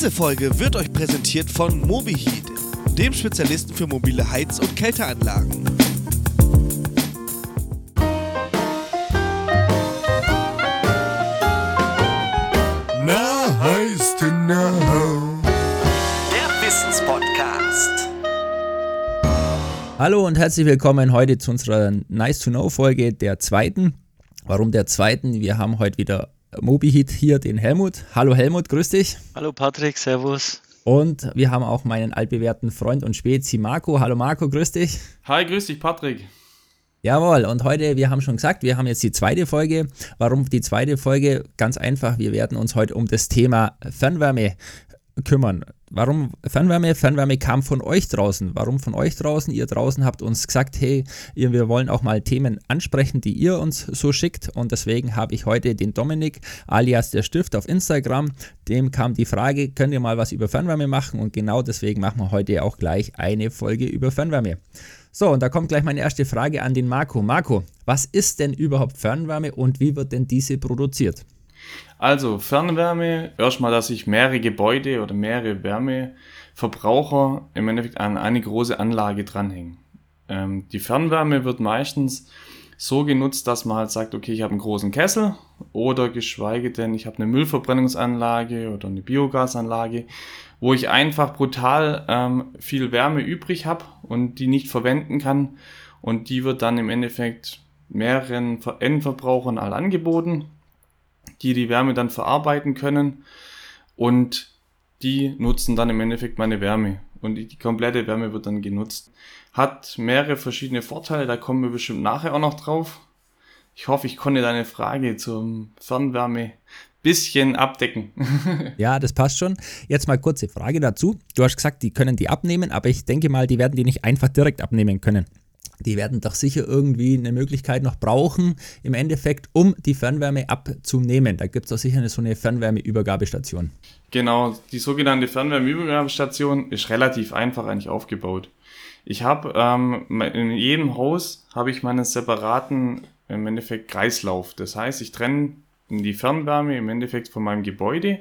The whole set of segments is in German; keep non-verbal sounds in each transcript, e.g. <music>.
Diese Folge wird euch präsentiert von MobiHeat, dem Spezialisten für mobile Heiz- und Kälteanlagen. Na, heißt. Der Wissenspodcast. Hallo und herzlich willkommen heute zu unserer Nice to Know Folge der zweiten. Warum der zweiten? Wir haben heute wieder MobiHeat hier, den Helmut. Hallo Helmut, grüß dich. Hallo Patrick, Servus. Und wir haben auch meinen altbewährten Freund und Spezi Marco. Hallo Marco, grüß dich. Hi, grüß dich, Patrick. Jawohl, und heute, wir haben schon gesagt, wir haben jetzt die zweite Folge. Warum die zweite Folge? Ganz einfach, wir werden uns heute um das Thema Fernwärme kümmern. Warum Fernwärme? Fernwärme kam von euch draußen. Warum von euch draußen? Ihr draußen habt uns gesagt, hey, ihr, wir wollen auch mal Themen ansprechen, die ihr uns so schickt. Und deswegen habe ich heute den Dominik alias der Stift auf Instagram. Dem kam die Frage, könnt ihr mal was über Fernwärme machen? Und genau deswegen machen wir heute auch gleich eine Folge über Fernwärme. So, und da kommt gleich meine erste Frage an den Marco. Marco, was ist denn überhaupt Fernwärme und wie wird denn diese produziert? Also, Fernwärme, erstmal, dass sich mehrere Gebäude oder mehrere Wärmeverbraucher im Endeffekt an eine große Anlage dranhängen. Ähm, die Fernwärme wird meistens so genutzt, dass man halt sagt, okay, ich habe einen großen Kessel oder geschweige denn, ich habe eine Müllverbrennungsanlage oder eine Biogasanlage, wo ich einfach brutal ähm, viel Wärme übrig habe und die nicht verwenden kann. Und die wird dann im Endeffekt mehreren Endverbrauchern all angeboten die die Wärme dann verarbeiten können und die nutzen dann im Endeffekt meine Wärme und die, komplette Wärme wird dann genutzt. Hat mehrere verschiedene Vorteile, da kommen wir bestimmt nachher auch noch drauf. Ich hoffe, ich konnte deine Frage zum Fernwärme bisschen abdecken. <laughs> ja, das passt schon. Jetzt mal kurze Frage dazu. Du hast gesagt, die können die abnehmen, aber ich denke mal, die werden die nicht einfach direkt abnehmen können die werden doch sicher irgendwie eine Möglichkeit noch brauchen, im Endeffekt, um die Fernwärme abzunehmen. Da gibt es doch sicher eine, so eine Fernwärmeübergabestation. Genau, die sogenannte Fernwärmeübergabestation ist relativ einfach eigentlich aufgebaut. Ich habe ähm, in jedem Haus habe ich meinen separaten im Endeffekt Kreislauf. Das heißt, ich trenne die Fernwärme im Endeffekt von meinem Gebäude.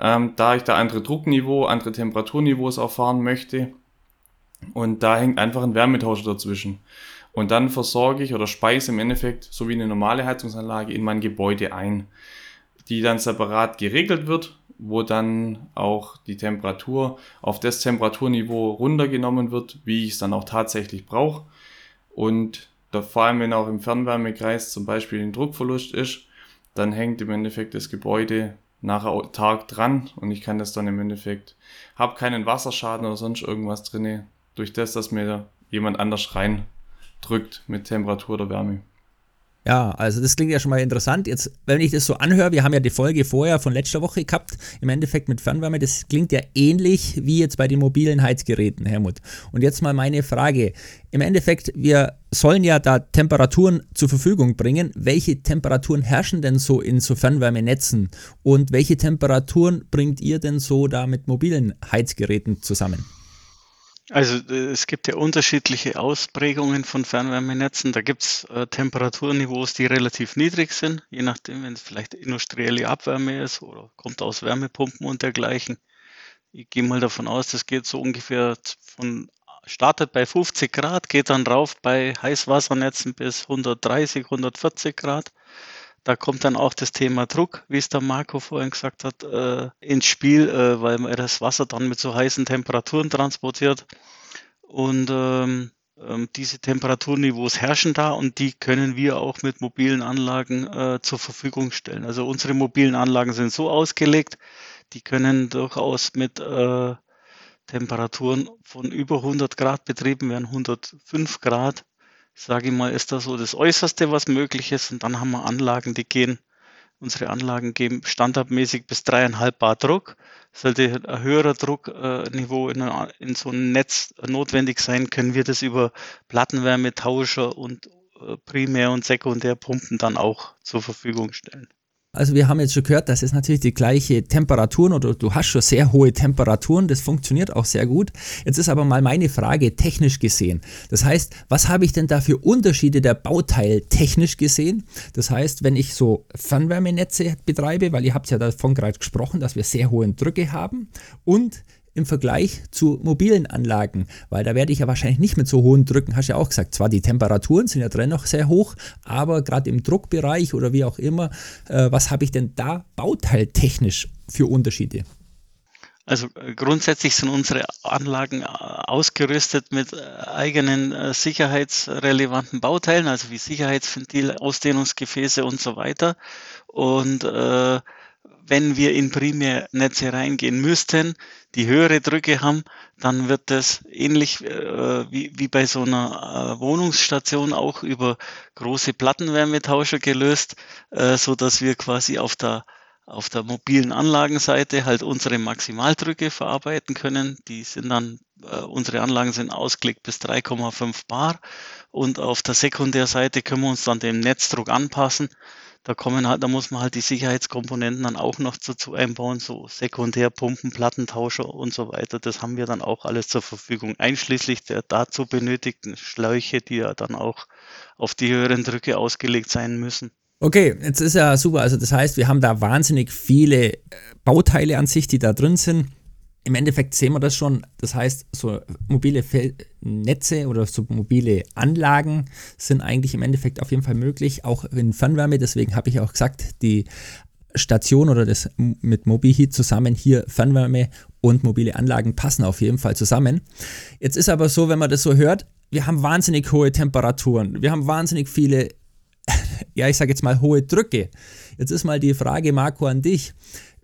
Ähm, da ich da andere Druckniveau, andere Temperaturniveaus erfahren möchte, und da hängt einfach ein Wärmetauscher dazwischen. Und dann versorge ich oder speise im Endeffekt so wie eine normale Heizungsanlage in mein Gebäude ein, die dann separat geregelt wird, wo dann auch die Temperatur auf das Temperaturniveau runtergenommen wird, wie ich es dann auch tatsächlich brauche. Und da, vor allem, wenn auch im Fernwärmekreis zum Beispiel ein Druckverlust ist, dann hängt im Endeffekt das Gebäude nachher Tag dran und ich kann das dann im Endeffekt, habe keinen Wasserschaden oder sonst irgendwas drinne, durch das, dass mir jemand anders reindrückt mit Temperatur oder Wärme. Ja, also das klingt ja schon mal interessant. Jetzt, wenn ich das so anhöre, wir haben ja die Folge vorher von letzter Woche gehabt, im Endeffekt mit Fernwärme, das klingt ja ähnlich wie jetzt bei den mobilen Heizgeräten, Helmut. Und jetzt mal meine Frage. Im Endeffekt, wir sollen ja da Temperaturen zur Verfügung bringen. Welche Temperaturen herrschen denn so in so Fernwärmenetzen? Und welche Temperaturen bringt ihr denn so da mit mobilen Heizgeräten zusammen? Also äh, es gibt ja unterschiedliche Ausprägungen von Fernwärmenetzen. Da gibt es äh, Temperaturniveaus, die relativ niedrig sind, je nachdem, wenn es vielleicht industrielle Abwärme ist oder kommt aus Wärmepumpen und dergleichen. Ich gehe mal davon aus, das geht so ungefähr von startet bei 50 Grad, geht dann rauf bei Heißwassernetzen bis 130, 140 Grad. Da kommt dann auch das Thema Druck, wie es der Marco vorhin gesagt hat, äh, ins Spiel, äh, weil man das Wasser dann mit so heißen Temperaturen transportiert. Und ähm, ähm, diese Temperaturniveaus herrschen da und die können wir auch mit mobilen Anlagen äh, zur Verfügung stellen. Also unsere mobilen Anlagen sind so ausgelegt, die können durchaus mit äh, Temperaturen von über 100 Grad betrieben werden, 105 Grad sage ich mal, ist das so das Äußerste, was möglich ist. Und dann haben wir Anlagen, die gehen, unsere Anlagen geben standardmäßig bis dreieinhalb Bar Druck. Sollte ein höherer Druckniveau in, in so einem Netz notwendig sein, können wir das über Plattenwärmetauscher und äh, Primär- und Sekundärpumpen dann auch zur Verfügung stellen. Also wir haben jetzt schon gehört, das ist natürlich die gleiche Temperaturen oder du hast schon sehr hohe Temperaturen, das funktioniert auch sehr gut. Jetzt ist aber mal meine Frage technisch gesehen. Das heißt, was habe ich denn da für Unterschiede der Bauteil technisch gesehen? Das heißt, wenn ich so Fernwärmenetze betreibe, weil ihr habt ja davon gerade gesprochen, dass wir sehr hohe Drücke haben und im Vergleich zu mobilen Anlagen, weil da werde ich ja wahrscheinlich nicht mit so hohen Drücken, hast du ja auch gesagt, zwar die Temperaturen sind ja drin noch sehr hoch, aber gerade im Druckbereich oder wie auch immer, äh, was habe ich denn da bauteiltechnisch für Unterschiede? Also äh, grundsätzlich sind unsere Anlagen äh, ausgerüstet mit äh, eigenen sicherheitsrelevanten Bauteilen, also wie Sicherheitsventile, Ausdehnungsgefäße und so weiter. Und äh, wenn wir in Primärnetze reingehen müssten, die höhere Drücke haben, dann wird das ähnlich äh, wie, wie bei so einer äh, Wohnungsstation auch über große Plattenwärmetauscher gelöst, äh, so dass wir quasi auf der auf der mobilen Anlagenseite halt unsere Maximaldrücke verarbeiten können. Die sind dann, äh, unsere Anlagen sind ausgelegt bis 3,5 Bar und auf der Sekundärseite können wir uns dann dem Netzdruck anpassen da kommen halt, da muss man halt die Sicherheitskomponenten dann auch noch dazu einbauen, so Sekundärpumpen, Plattentauscher und so weiter. Das haben wir dann auch alles zur Verfügung, einschließlich der dazu benötigten Schläuche, die ja dann auch auf die höheren Drücke ausgelegt sein müssen. Okay, jetzt ist ja super. Also das heißt, wir haben da wahnsinnig viele äh, Bauteile an sich, die da drin sind im Endeffekt sehen wir das schon. Das heißt, so mobile Netze oder so mobile Anlagen sind eigentlich im Endeffekt auf jeden Fall möglich, auch in Fernwärme. Deswegen habe ich auch gesagt, die Station oder das mit MobiHeat zusammen hier Fernwärme und mobile Anlagen passen auf jeden Fall zusammen. Jetzt ist aber so, wenn man das so hört, wir haben wahnsinnig hohe Temperaturen, wir haben wahnsinnig viele, <laughs> ja, ich sage jetzt mal hohe Drücke. Jetzt ist mal die Frage, Marco, an dich.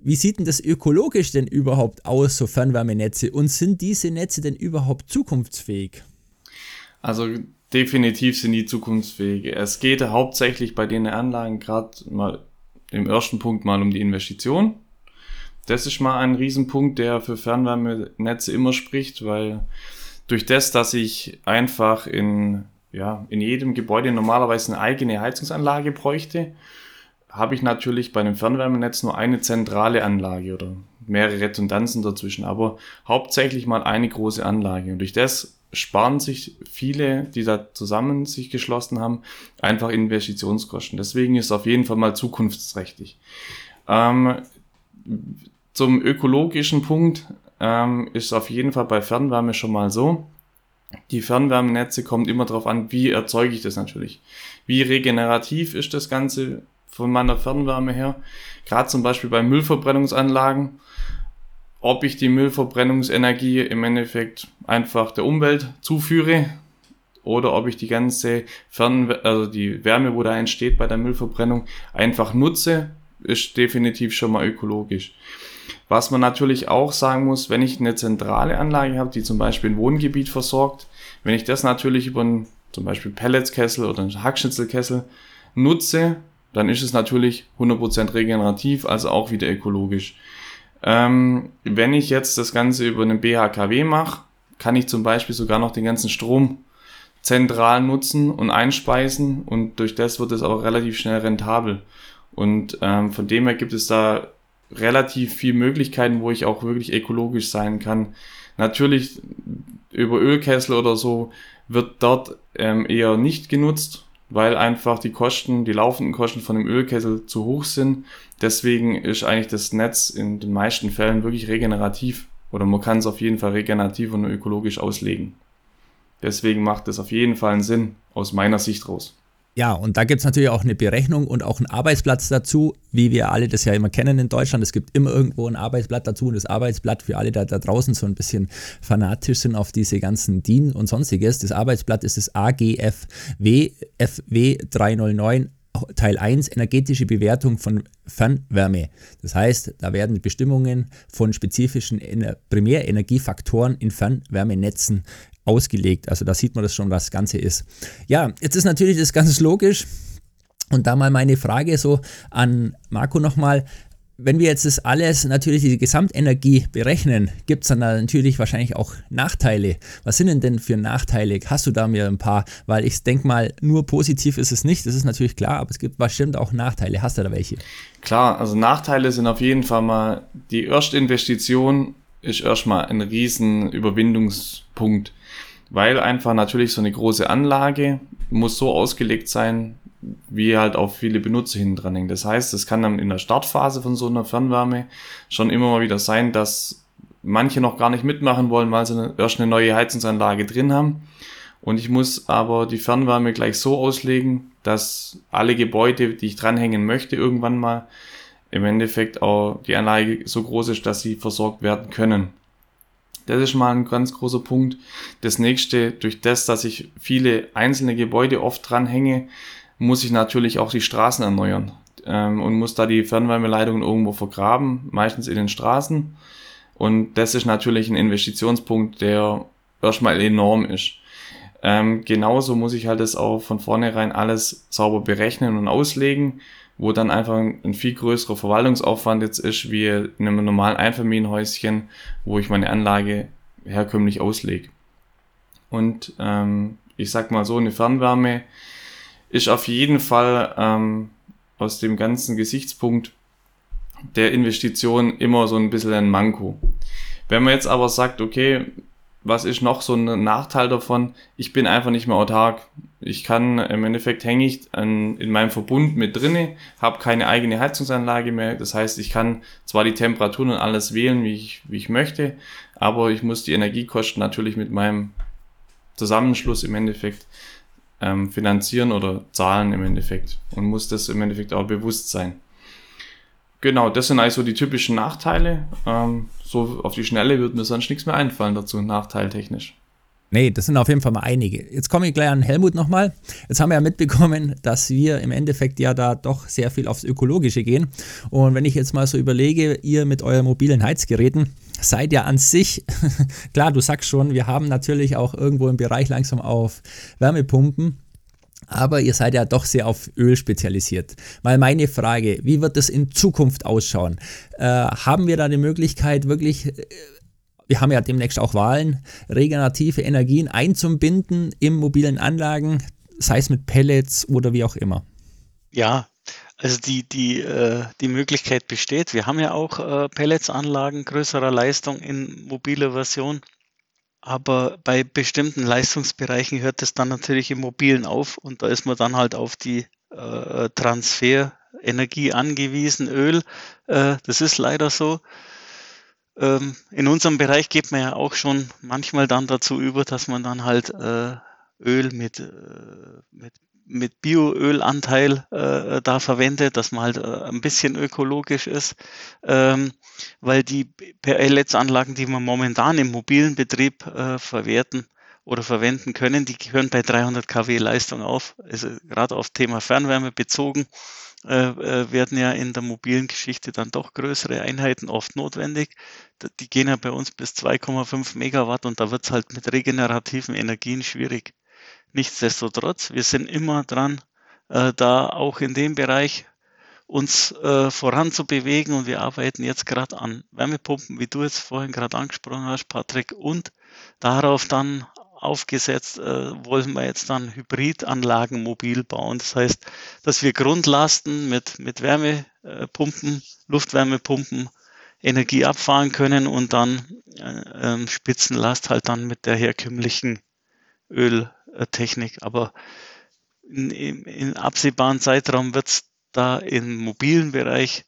Wie sieht denn das ökologisch denn überhaupt aus, so Fernwärmenetze? Und sind diese Netze denn überhaupt zukunftsfähig? Also definitiv sind die zukunftsfähig. Es geht hauptsächlich bei den Anlagen gerade mal im ersten Punkt mal um die Investition. Das ist mal ein Riesenpunkt, der für Fernwärmenetze immer spricht, weil durch das, dass ich einfach in, ja, in jedem Gebäude normalerweise eine eigene Heizungsanlage bräuchte, habe ich natürlich bei einem Fernwärmenetz nur eine zentrale Anlage oder mehrere Redundanzen dazwischen, aber hauptsächlich mal eine große Anlage. Und durch das sparen sich viele, die da zusammen sich geschlossen haben, einfach Investitionskosten. Deswegen ist es auf jeden Fall mal zukunftsträchtig. Ähm, zum ökologischen Punkt ähm, ist auf jeden Fall bei Fernwärme schon mal so. Die Fernwärmenetze kommt immer darauf an, wie erzeuge ich das natürlich. Wie regenerativ ist das Ganze? Von meiner Fernwärme her. Gerade zum Beispiel bei Müllverbrennungsanlagen, ob ich die Müllverbrennungsenergie im Endeffekt einfach der Umwelt zuführe oder ob ich die ganze Fern also die Wärme, wo da entsteht bei der Müllverbrennung, einfach nutze, ist definitiv schon mal ökologisch. Was man natürlich auch sagen muss, wenn ich eine zentrale Anlage habe, die zum Beispiel ein Wohngebiet versorgt, wenn ich das natürlich über einen zum Beispiel Pelletskessel oder einen Hackschnitzelkessel nutze, dann ist es natürlich 100% regenerativ, also auch wieder ökologisch. Ähm, wenn ich jetzt das Ganze über einen BHKW mache, kann ich zum Beispiel sogar noch den ganzen Strom zentral nutzen und einspeisen und durch das wird es aber relativ schnell rentabel. Und ähm, von dem her gibt es da relativ viele Möglichkeiten, wo ich auch wirklich ökologisch sein kann. Natürlich über Ölkessel oder so wird dort ähm, eher nicht genutzt, weil einfach die Kosten, die laufenden Kosten von dem Ölkessel zu hoch sind. Deswegen ist eigentlich das Netz in den meisten Fällen wirklich regenerativ oder man kann es auf jeden Fall regenerativ und ökologisch auslegen. Deswegen macht es auf jeden Fall einen Sinn aus meiner Sicht raus. Ja, und da gibt es natürlich auch eine Berechnung und auch einen Arbeitsplatz dazu, wie wir alle das ja immer kennen in Deutschland. Es gibt immer irgendwo ein Arbeitsblatt dazu und das Arbeitsblatt für alle, die da draußen so ein bisschen fanatisch sind auf diese ganzen DIN und sonstiges. Das Arbeitsblatt ist das AGFW FW 309 Teil 1 energetische Bewertung von Fernwärme. Das heißt, da werden Bestimmungen von spezifischen Primärenergiefaktoren in Fernwärmenetzen ausgelegt. Also da sieht man das schon, was das Ganze ist. Ja, jetzt ist natürlich das ganz logisch. Und da mal meine Frage so an Marco nochmal. wenn wir jetzt das alles, natürlich die Gesamtenergie berechnen, gibt es dann natürlich wahrscheinlich auch Nachteile. Was sind denn denn für Nachteile? Hast du da mir ein paar? Weil ich denke mal, nur positiv ist es nicht, das ist natürlich klar, aber es gibt bestimmt auch Nachteile. Hast du da welche? Klar, also Nachteile sind auf jeden Fall mal, die erste Investition ist erstmal ein riesen Überwindungspunkt, weil einfach natürlich so eine große Anlage muss so ausgelegt sein, wie halt auch viele Benutzer hinten dran hängen. Das heißt, es kann dann in der Startphase von so einer Fernwärme schon immer mal wieder sein, dass manche noch gar nicht mitmachen wollen, weil sie erst eine neue Heizungsanlage drin haben. Und ich muss aber die Fernwärme gleich so auslegen, dass alle Gebäude, die ich dranhängen möchte, irgendwann mal im Endeffekt auch die Anlage so groß ist, dass sie versorgt werden können. Das ist mal ein ganz großer Punkt. Das nächste, durch das, dass ich viele einzelne Gebäude oft dranhänge, muss ich natürlich auch die Straßen erneuern ähm, und muss da die Fernwärmeleitungen irgendwo vergraben, meistens in den Straßen. Und das ist natürlich ein Investitionspunkt, der erstmal enorm ist. Ähm, genauso muss ich halt das auch von vornherein alles sauber berechnen und auslegen, wo dann einfach ein viel größerer Verwaltungsaufwand jetzt ist, wie in einem normalen Einfamilienhäuschen, wo ich meine Anlage herkömmlich auslege. Und ähm, ich sag mal so, eine Fernwärme ist auf jeden Fall ähm, aus dem ganzen Gesichtspunkt der Investition immer so ein bisschen ein Manko. Wenn man jetzt aber sagt, okay, was ist noch so ein Nachteil davon? Ich bin einfach nicht mehr autark. Ich kann, im Endeffekt hänge ich an, in meinem Verbund mit drinne, habe keine eigene Heizungsanlage mehr. Das heißt, ich kann zwar die Temperaturen und alles wählen, wie ich, wie ich möchte, aber ich muss die Energiekosten natürlich mit meinem Zusammenschluss im Endeffekt ähm, finanzieren oder zahlen im Endeffekt und muss das im Endeffekt auch bewusst sein. Genau, das sind also die typischen Nachteile. Ähm, so auf die Schnelle wird mir sonst nichts mehr einfallen dazu, nachteiltechnisch. Nee, das sind auf jeden Fall mal einige. Jetzt komme ich gleich an Helmut nochmal. Jetzt haben wir ja mitbekommen, dass wir im Endeffekt ja da doch sehr viel aufs Ökologische gehen. Und wenn ich jetzt mal so überlege, ihr mit euren mobilen Heizgeräten, seid ja an sich, <laughs> klar, du sagst schon, wir haben natürlich auch irgendwo im Bereich langsam auf Wärmepumpen. Aber ihr seid ja doch sehr auf Öl spezialisiert. Mal meine Frage, wie wird das in Zukunft ausschauen? Äh, haben wir da die Möglichkeit, wirklich äh, wir haben ja demnächst auch Wahlen, regenerative Energien einzubinden im mobilen Anlagen, sei es mit Pellets oder wie auch immer. Ja, also die, die, äh, die Möglichkeit besteht. Wir haben ja auch äh, Pelletsanlagen größerer Leistung in mobiler Version. Aber bei bestimmten Leistungsbereichen hört es dann natürlich im Mobilen auf und da ist man dann halt auf die äh, Transferenergie angewiesen, Öl. Äh, das ist leider so. Ähm, in unserem Bereich geht man ja auch schon manchmal dann dazu über, dass man dann halt äh, Öl mit, äh, mit, mit Bioölanteil äh, da verwendet, dass man halt äh, ein bisschen ökologisch ist, ähm, weil die Pellets-Anlagen, die wir momentan im mobilen Betrieb äh, verwerten, oder verwenden können, die gehören bei 300 kW Leistung auf, also gerade auf Thema Fernwärme bezogen. Äh, äh, werden ja in der mobilen Geschichte dann doch größere Einheiten oft notwendig. Die gehen ja bei uns bis 2,5 Megawatt und da wird es halt mit regenerativen Energien schwierig. Nichtsdestotrotz, wir sind immer dran, äh, da auch in dem Bereich uns äh, voranzubewegen und wir arbeiten jetzt gerade an Wärmepumpen, wie du jetzt vorhin gerade angesprochen hast, Patrick, und darauf dann aufgesetzt, äh, wollen wir jetzt dann Hybridanlagen mobil bauen. Das heißt, dass wir Grundlasten mit, mit Wärmepumpen, Luftwärmepumpen Energie abfahren können und dann äh, ähm, Spitzenlast halt dann mit der herkömmlichen Öltechnik. Aber in, in, in absehbaren Zeitraum wird es da im mobilen Bereich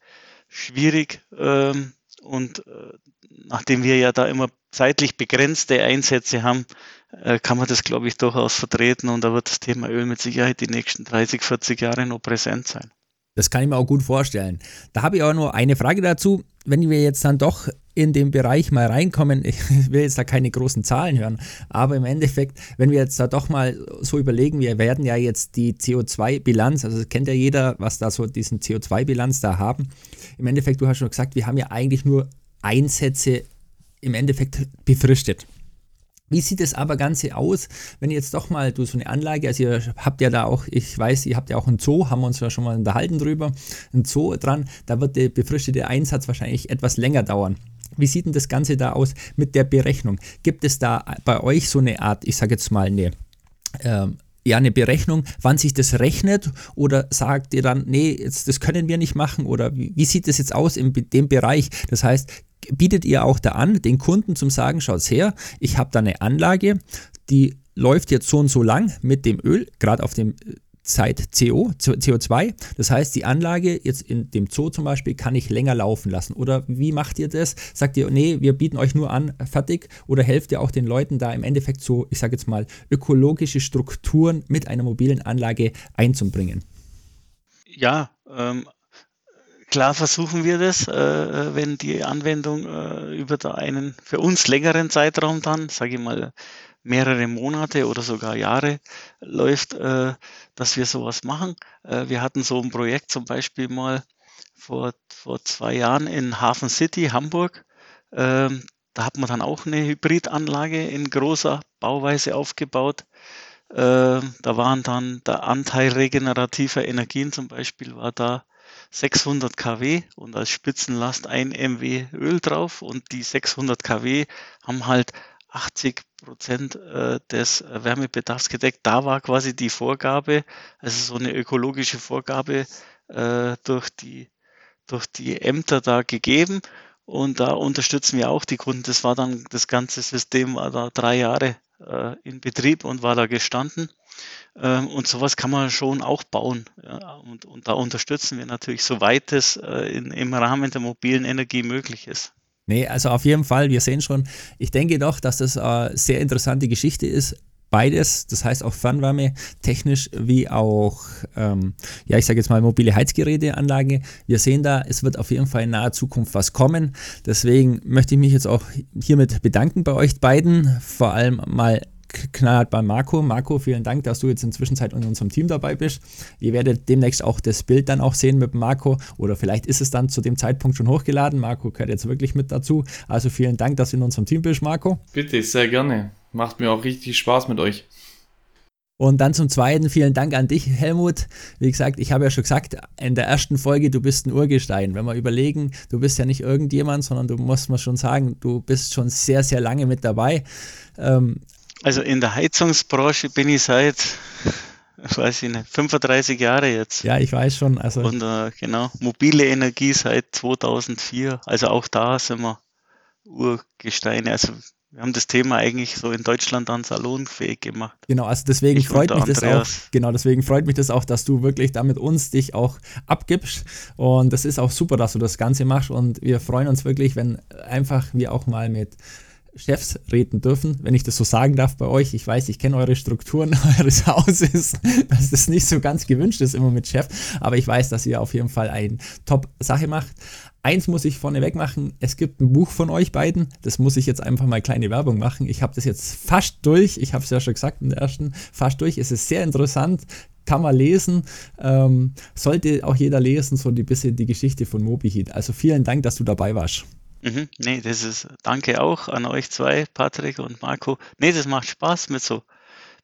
schwierig. Ähm, und äh, nachdem wir ja da immer zeitlich begrenzte Einsätze haben, äh, kann man das, glaube ich, durchaus vertreten und da wird das Thema Öl mit Sicherheit die nächsten 30, 40 Jahre noch präsent sein. Das kann ich mir auch gut vorstellen. Da habe ich auch nur eine Frage dazu. Wenn wir jetzt dann doch in den Bereich mal reinkommen, ich <laughs> will jetzt da keine großen Zahlen hören, aber im Endeffekt, wenn wir jetzt da doch mal so überlegen, wir werden ja jetzt die CO2-Bilanz, also kennt ja jeder, was da so diesen CO2-Bilanz da haben. Im Endeffekt, du hast schon gesagt, wir haben ja eigentlich nur Einsätze im Endeffekt befristet. Wie sieht das aber Ganze aus, wenn jetzt doch mal du so eine Anlage, also ihr habt ja da auch, ich weiß, ihr habt ja auch einen Zoo, haben wir uns ja schon mal unterhalten drüber, ein Zoo dran, da wird der befrischtete Einsatz wahrscheinlich etwas länger dauern. Wie sieht denn das Ganze da aus mit der Berechnung? Gibt es da bei euch so eine Art, ich sage jetzt mal eine, ähm, ja, eine Berechnung, wann sich das rechnet oder sagt ihr dann, nee, jetzt, das können wir nicht machen oder wie, wie sieht das jetzt aus in dem Bereich? Das heißt, bietet ihr auch da an, den Kunden zum sagen, schaut her, ich habe da eine Anlage, die läuft jetzt so und so lang mit dem Öl, gerade auf dem Zeit CO, CO2. Das heißt, die Anlage jetzt in dem Zoo zum Beispiel kann ich länger laufen lassen. Oder wie macht ihr das? Sagt ihr, nee, wir bieten euch nur an, fertig? Oder helft ihr auch den Leuten da im Endeffekt so, ich sage jetzt mal, ökologische Strukturen mit einer mobilen Anlage einzubringen? Ja, ähm, Klar versuchen wir das, äh, wenn die Anwendung äh, über einen für uns längeren Zeitraum dann, sage ich mal, mehrere Monate oder sogar Jahre läuft, äh, dass wir sowas machen. Äh, wir hatten so ein Projekt zum Beispiel mal vor, vor zwei Jahren in Hafen City, Hamburg. Ähm, da hat man dann auch eine Hybridanlage in großer Bauweise aufgebaut. Äh, da waren dann der Anteil regenerativer Energien zum Beispiel war da 600 kW und als Spitzenlast ein MW Öl drauf und die 600 kW haben halt 80 Prozent äh, des Wärmebedarfs gedeckt. Da war quasi die Vorgabe, also so eine ökologische Vorgabe äh, durch, die, durch die Ämter da gegeben. Und da unterstützen wir auch die Kunden. Das war dann, das ganze System war da drei Jahre äh, in Betrieb und war da gestanden. Ähm, und sowas kann man schon auch bauen. Und, und da unterstützen wir natürlich, soweit es äh, im Rahmen der mobilen Energie möglich ist. Nee, also auf jeden Fall, wir sehen schon, ich denke doch, dass das eine sehr interessante Geschichte ist. Beides, das heißt auch Fernwärme, technisch wie auch, ähm, ja, ich sage jetzt mal mobile Heizgeräteanlage. Wir sehen da, es wird auf jeden Fall in naher Zukunft was kommen. Deswegen möchte ich mich jetzt auch hiermit bedanken bei euch beiden. Vor allem mal knallhart bei Marco. Marco, vielen Dank, dass du jetzt inzwischen in unserem Team dabei bist. Ihr werdet demnächst auch das Bild dann auch sehen mit Marco oder vielleicht ist es dann zu dem Zeitpunkt schon hochgeladen. Marco gehört jetzt wirklich mit dazu. Also vielen Dank, dass du in unserem Team bist, Marco. Bitte, sehr gerne. Macht mir auch richtig Spaß mit euch. Und dann zum Zweiten, vielen Dank an dich, Helmut. Wie gesagt, ich habe ja schon gesagt, in der ersten Folge, du bist ein Urgestein. Wenn wir überlegen, du bist ja nicht irgendjemand, sondern du musst mal schon sagen, du bist schon sehr, sehr lange mit dabei. Ähm, also in der Heizungsbranche bin ich seit, weiß ich nicht, 35 Jahre jetzt. Ja, ich weiß schon. Also Und äh, genau, mobile Energie seit 2004. Also auch da sind wir Urgesteine. Also wir haben das Thema eigentlich so in Deutschland dann salonfähig gemacht. Genau, also deswegen ich freut mich Andreas. das auch. Genau, deswegen freut mich das auch, dass du wirklich da mit uns dich auch abgibst. Und das ist auch super, dass du das Ganze machst. Und wir freuen uns wirklich, wenn einfach wir auch mal mit Chefs reden dürfen, wenn ich das so sagen darf bei euch. Ich weiß, ich kenne eure Strukturen <laughs> eures Hauses, dass das nicht so ganz gewünscht ist immer mit Chef, aber ich weiß, dass ihr auf jeden Fall eine Top-Sache macht. Eins muss ich vorneweg machen, es gibt ein Buch von euch beiden, das muss ich jetzt einfach mal kleine Werbung machen. Ich habe das jetzt fast durch, ich habe es ja schon gesagt in der ersten, fast durch. Es ist sehr interessant, kann man lesen. Ähm, sollte auch jeder lesen, so ein bisschen die Geschichte von MobiHeat. Also vielen Dank, dass du dabei warst. Mhm. Nee, das ist, danke auch an euch zwei, Patrick und Marco. Nee, das macht Spaß mit so,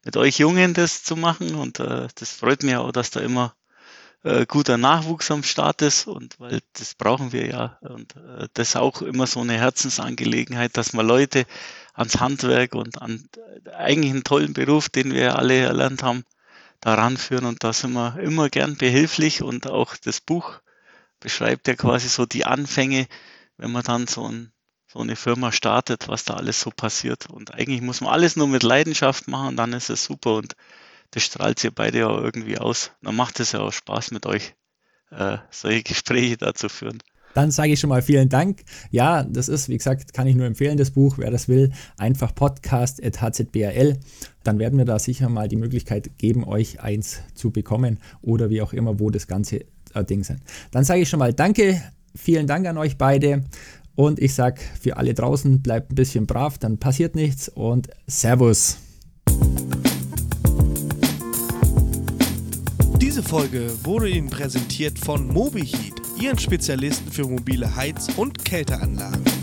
mit euch Jungen das zu machen und äh, das freut mich auch, dass da immer äh, guter Nachwuchs am Start ist und weil das brauchen wir ja und äh, das ist auch immer so eine Herzensangelegenheit, dass man Leute ans Handwerk und an eigentlich einen tollen Beruf, den wir alle erlernt haben, daran führen und da sind wir immer gern behilflich und auch das Buch beschreibt ja quasi so die Anfänge, wenn man dann so, ein, so eine Firma startet, was da alles so passiert. Und eigentlich muss man alles nur mit Leidenschaft machen, dann ist es super und das strahlt ihr beide ja irgendwie aus. Dann macht es ja auch Spaß mit euch, äh, solche Gespräche da zu führen. Dann sage ich schon mal vielen Dank. Ja, das ist, wie gesagt, kann ich nur empfehlen, das Buch. Wer das will, einfach podcast.hzbral. Dann werden wir da sicher mal die Möglichkeit geben, euch eins zu bekommen oder wie auch immer, wo das ganze äh, Ding sind. Dann sage ich schon mal Danke Vielen Dank an euch beide. Und ich sage für alle draußen, bleibt ein bisschen brav, dann passiert nichts und Servus. Diese Folge wurde Ihnen präsentiert von MobiHeat, Ihren Spezialisten für mobile Heiz- und Kälteanlagen.